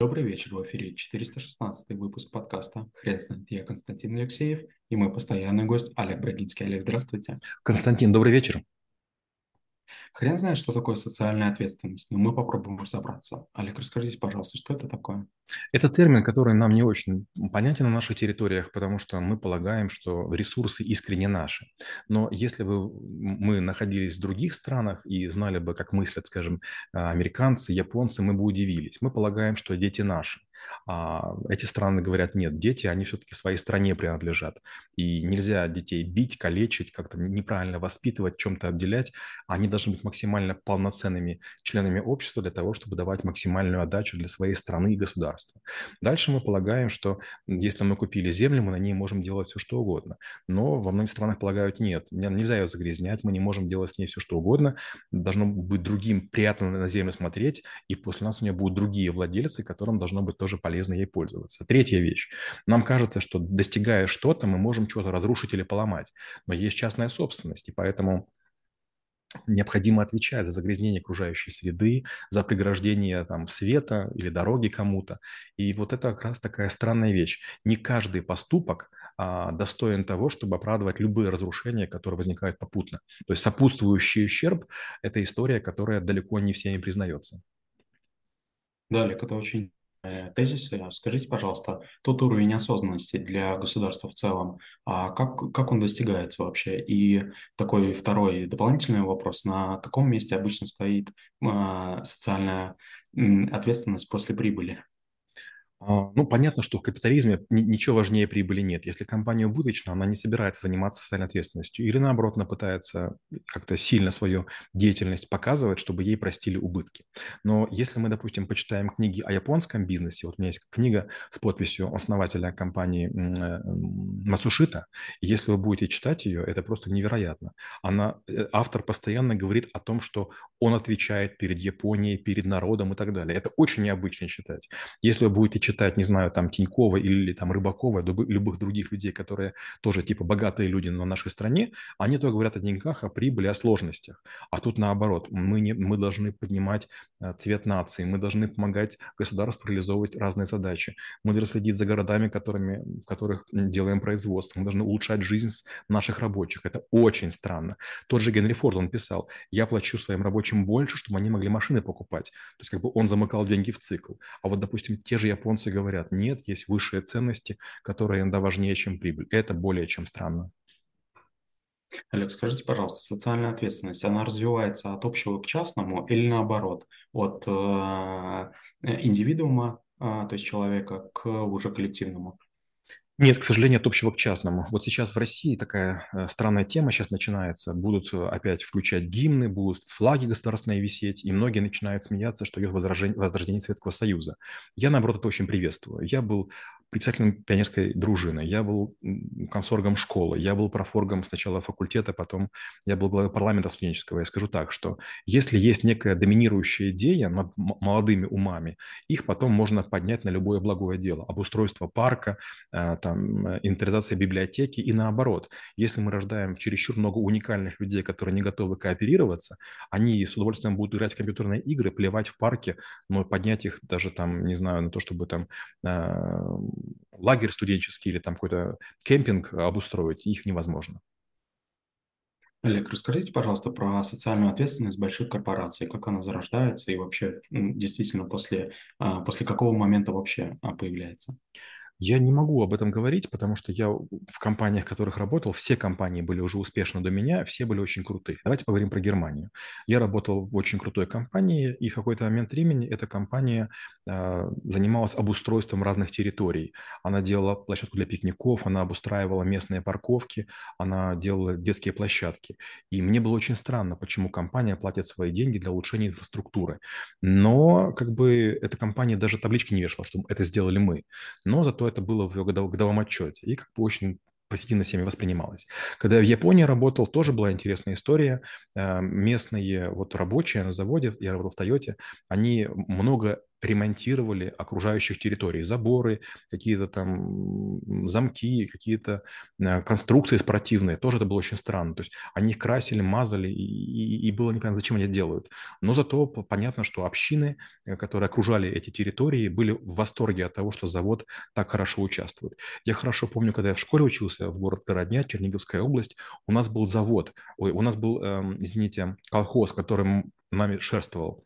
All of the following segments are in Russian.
Добрый вечер, в эфире 416 выпуск подкаста «Хрен знает». Я Константин Алексеев и мой постоянный гость Олег Брагинский. Олег, здравствуйте. Константин, добрый вечер. Хрен знает, что такое социальная ответственность, но мы попробуем разобраться. Олег, расскажите, пожалуйста, что это такое? Это термин, который нам не очень понятен на наших территориях, потому что мы полагаем, что ресурсы искренне наши. Но если бы мы находились в других странах и знали бы, как мыслят, скажем, американцы, японцы, мы бы удивились. Мы полагаем, что дети наши. А эти страны говорят, нет, дети, они все-таки своей стране принадлежат. И нельзя детей бить, калечить, как-то неправильно воспитывать, чем-то отделять. Они должны быть максимально полноценными членами общества для того, чтобы давать максимальную отдачу для своей страны и государства. Дальше мы полагаем, что если мы купили землю, мы на ней можем делать все, что угодно. Но во многих странах полагают, нет, нельзя ее загрязнять, мы не можем делать с ней все, что угодно. Должно быть другим приятно на землю смотреть, и после нас у нее будут другие владельцы, которым должно быть тоже полезно ей пользоваться. Третья вещь. Нам кажется, что достигая что-то, мы можем что-то разрушить или поломать. Но есть частная собственность, и поэтому необходимо отвечать за загрязнение окружающей среды, за преграждение там, света или дороги кому-то. И вот это как раз такая странная вещь. Не каждый поступок а, достоин того, чтобы оправдывать любые разрушения, которые возникают попутно. То есть сопутствующий ущерб – это история, которая далеко не всеми признается. Да, Олег, это очень тезисы. Скажите, пожалуйста, тот уровень осознанности для государства в целом, а как, как он достигается вообще? И такой второй дополнительный вопрос, на каком месте обычно стоит а, социальная ответственность после прибыли? А, ну, понятно, что в капитализме ничего важнее прибыли нет. Если компания убыточна, она не собирается заниматься социальной ответственностью. Или наоборот, она пытается как-то сильно свою деятельность показывать, чтобы ей простили убытки. Но если мы, допустим, почитаем книги о японском бизнесе, вот у меня есть книга с подписью основателя компании э, Масушита, если вы будете читать ее, это просто невероятно. Она, э, автор постоянно говорит о том, что он отвечает перед Японией, перед народом и так далее. Это очень необычно читать. Если вы будете читать, не знаю, там Тинькова или там Рыбакова, любых других людей, которые тоже типа богатые люди на нашей стране, они только говорят о деньгах, о прибыли, о сложностях. А тут наоборот, мы, не, мы должны поднимать э, цвет нации, мы должны помогать государству реализовывать разные задачи, мы должны следить за городами, которыми, в которых делаем производство, мы должны улучшать жизнь наших рабочих. Это очень странно. Тот же Генри Форд, он писал, я плачу своим рабочим больше, чтобы они могли машины покупать. То есть как бы он замыкал деньги в цикл. А вот, допустим, те же японцы японцы говорят, нет, есть высшие ценности, которые иногда важнее, чем прибыль. Это более чем странно. Олег, скажите, пожалуйста, социальная ответственность, она развивается от общего к частному или наоборот, от э, индивидуума, э, то есть человека, к уже коллективному? Нет, к сожалению, от общего к частному. Вот сейчас в России такая э, странная тема сейчас начинается. Будут э, опять включать гимны, будут флаги государственные висеть, и многие начинают смеяться, что идет возрождение, возрождение Советского Союза. Я, наоборот, это очень приветствую. Я был председателем пионерской дружины, я был комсоргом школы, я был профоргом сначала факультета, потом я был главой парламента студенческого. Я скажу так, что если есть некая доминирующая идея над молодыми умами, их потом можно поднять на любое благое дело. Обустройство парка, э, там, э, инвентаризация библиотеки и наоборот. Если мы рождаем чересчур много уникальных людей, которые не готовы кооперироваться, они с удовольствием будут играть в компьютерные игры, плевать в парке, но поднять их даже там, не знаю, на то, чтобы там э, лагерь студенческий или там какой-то кемпинг обустроить, их невозможно. Олег, расскажите, пожалуйста, про социальную ответственность больших корпораций, как она зарождается и вообще действительно после, а, после какого момента вообще появляется? Я не могу об этом говорить, потому что я в компаниях, в которых работал, все компании были уже успешны до меня, все были очень крутые. Давайте поговорим про Германию. Я работал в очень крутой компании, и в какой-то момент времени эта компания э, занималась обустройством разных территорий. Она делала площадку для пикников, она обустраивала местные парковки, она делала детские площадки. И мне было очень странно, почему компания платит свои деньги для улучшения инфраструктуры. Но как бы эта компания даже таблички не вешала, что это сделали мы. Но зато это было в его годовом отчете. И как бы очень позитивно всеми воспринималось. Когда я в Японии работал, тоже была интересная история. Э, местные вот рабочие на заводе, я работал в Тойоте, они много ремонтировали окружающих территорий, заборы, какие-то там замки, какие-то э, конструкции спортивные. Тоже это было очень странно. То есть они их красили, мазали, и, и, было непонятно, зачем они это делают. Но зато понятно, что общины, э, которые окружали эти территории, были в восторге от того, что завод так хорошо участвует. Я хорошо помню, когда я в школе учился в город Городня, Черниговская область, у нас был завод, ой, у нас был, эм, извините, колхоз, которым нами шерствовал.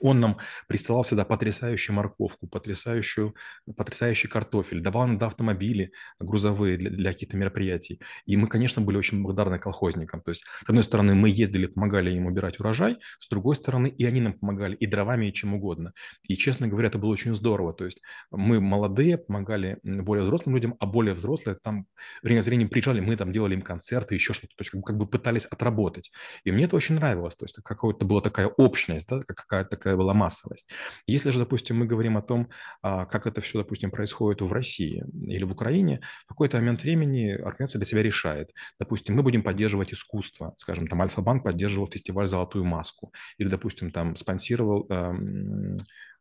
Он нам присылал всегда потрясающую морковку, потрясающую, потрясающий картофель, давал нам автомобили грузовые для, для каких-то мероприятий. И мы, конечно, были очень благодарны колхозникам. То есть, с одной стороны, мы ездили, помогали им убирать урожай, с другой стороны, и они нам помогали и дровами, и чем угодно. И, честно говоря, это было очень здорово. То есть мы молодые, помогали более взрослым людям, а более взрослые там время от времени приезжали, мы там делали им концерты, еще что-то. То есть как, бы пытались отработать. И мне это очень нравилось. То есть какая-то была такая общность, да, какая-то такая была массовость. Если же, допустим, мы говорим о том, а, как это все, допустим, происходит в России или в Украине, в какой-то момент времени организация для себя решает. Допустим, мы будем поддерживать искусство. Скажем, там Альфа-банк поддерживал фестиваль «Золотую маску». Или, допустим, там спонсировал эм,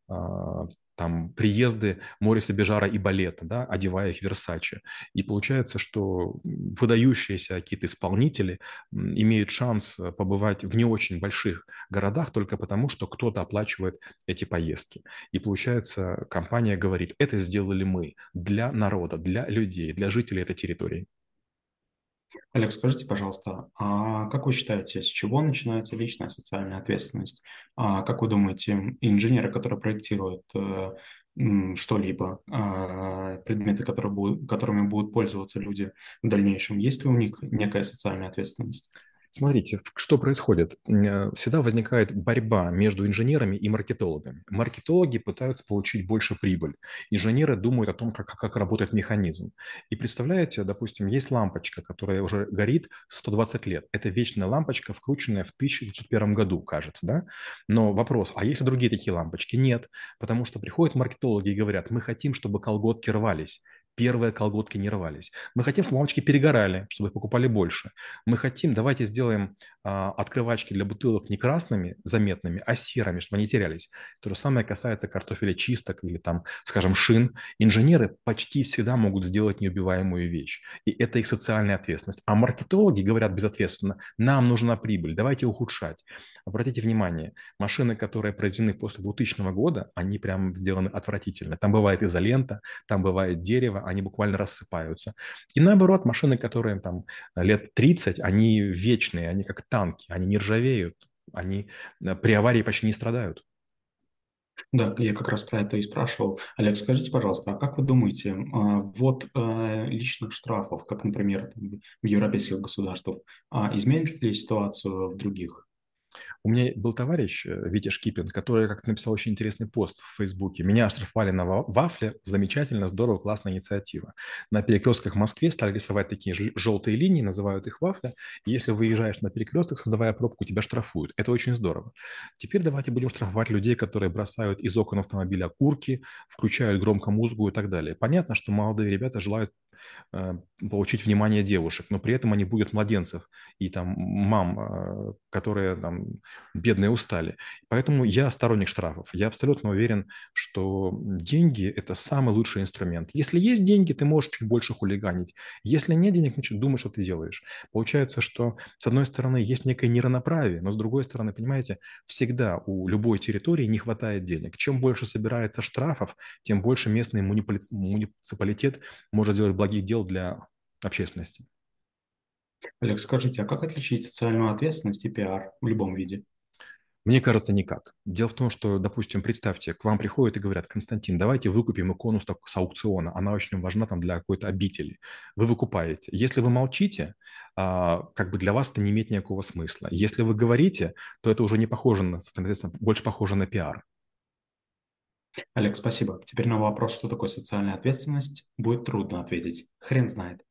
а, там приезды Мориса Бежара и Балета, да, одевая их Версаче. И получается, что выдающиеся какие-то исполнители имеют шанс э, побывать в не очень больших городах только потому, что кто-то оплачивает эти поездки. И получается, компания говорит, это сделали мы для народа, для людей, для жителей этой территории. Олег, скажите, пожалуйста, а как вы считаете, с чего начинается личная социальная ответственность? А как вы думаете, инженеры, которые проектируют э, что-либо, э, предметы, которые будут, которыми будут пользоваться люди в дальнейшем, есть ли у них некая социальная ответственность? Смотрите, что происходит. Э, всегда возникает борьба между инженерами и маркетологами. Маркетологи пытаются получить больше прибыль. Инженеры думают о том, как, как работает механизм. И представляете, допустим, есть лампочка, которая уже горит 120 лет. Это вечная лампочка, вкрученная в 1901 году, кажется, да? Но вопрос, а есть ли другие такие лампочки? Нет, потому что приходят маркетологи и говорят, мы хотим, чтобы колготки рвались первые колготки не рвались. Мы хотим, чтобы лампочки перегорали, чтобы их покупали больше. Мы хотим, давайте сделаем а, открывачки для бутылок не красными, заметными, а серыми, чтобы они терялись. То же самое касается картофеля чисток или там, скажем, шин. Инженеры почти всегда могут сделать неубиваемую вещь. И это их социальная ответственность. А маркетологи говорят безответственно, нам нужна прибыль, давайте ухудшать. Обратите внимание, машины, которые произведены после 2000 года, они прям сделаны отвратительно. Там бывает изолента, там бывает дерево, они буквально рассыпаются. И наоборот, машины, которые там лет 30, они вечные, они как танки, они не ржавеют, они э, при аварии почти не страдают. Да, я как раз про это и спрашивал. Олег, скажите, пожалуйста, а как вы думаете, а, вот э, личных штрафов, как, например, в европейских государствах, а изменит ли ситуацию в других? У меня был товарищ э, Витя Шкипин, который как-то написал очень интересный пост в Фейсбуке. Меня оштрафовали на вафле. Замечательно, здорово, классная инициатива. На перекрестках в Москве стали рисовать такие желтые линии, называют их вафля. Если выезжаешь на перекресток, создавая пробку, тебя штрафуют. Это очень здорово. Теперь давайте будем штрафовать людей, которые бросают из окон автомобиля курки, включают громко музыку и так далее. Понятно, что молодые ребята желают получить внимание девушек, но при этом они будут младенцев и там мам, э, которые там бедные устали. Поэтому я сторонник штрафов. Я абсолютно уверен, что деньги – это самый лучший инструмент. Если есть деньги, ты можешь чуть больше хулиганить. Если нет денег, значит, думай, что ты делаешь. Получается, что с одной стороны есть некое неравноправие, но с другой стороны, понимаете, всегда у любой территории не хватает денег. Чем больше собирается штрафов, тем больше местный муниципалитет может сделать благие дел для общественности. Олег, скажите, а как отличить социальную ответственность и пиар в любом виде? Мне кажется, никак. Дело в том, что, допустим, представьте, к вам приходят и говорят, Константин, давайте выкупим икону с аукциона, она очень важна там для какой-то обители. Вы выкупаете. Если вы молчите, а, как бы для вас это не имеет никакого смысла. Если вы говорите, то это уже не похоже на, соответственно, больше похоже на пиар. Олег, спасибо. Теперь на вопрос, что такое социальная ответственность, будет трудно ответить. Хрен знает.